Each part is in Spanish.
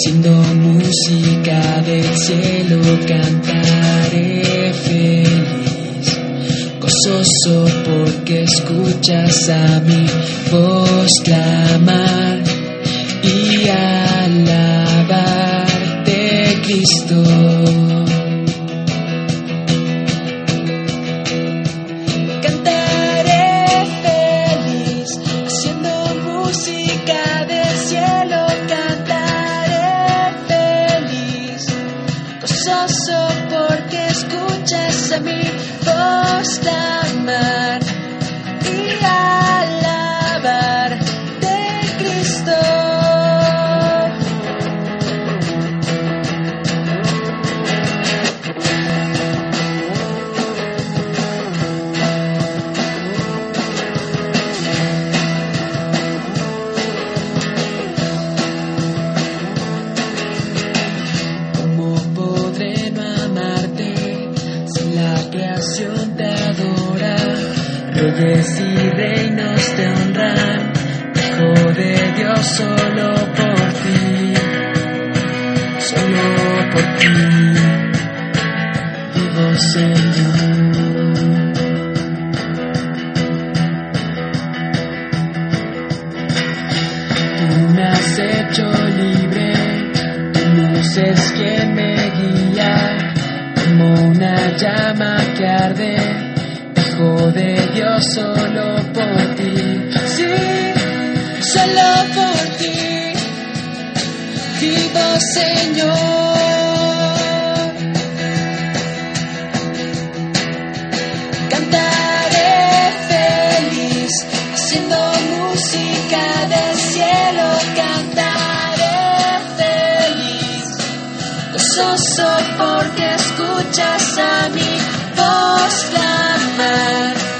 Haciendo música del cielo cantaré feliz, gozoso porque escuchas a mi voz. Porque escuchas a mi voz clamar y alabar Reyes y reinos te honran, Hijo de Dios solo por ti, solo por ti, vivo Señor. Tú me has hecho libre, tu luz es quien me guía, como una llama que arde, hijo de Dios solo por ti, sí, solo por ti, vivo Señor. Cantaré feliz, haciendo música del cielo. Cantaré feliz, gozoso porque escuchas a mi voz clamar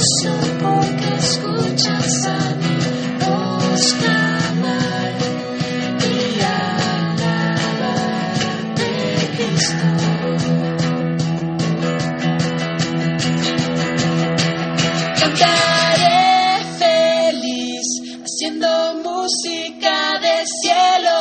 supo escuchas a mi voz clamar y alabarte Cristo. Cantaré feliz haciendo música de cielo.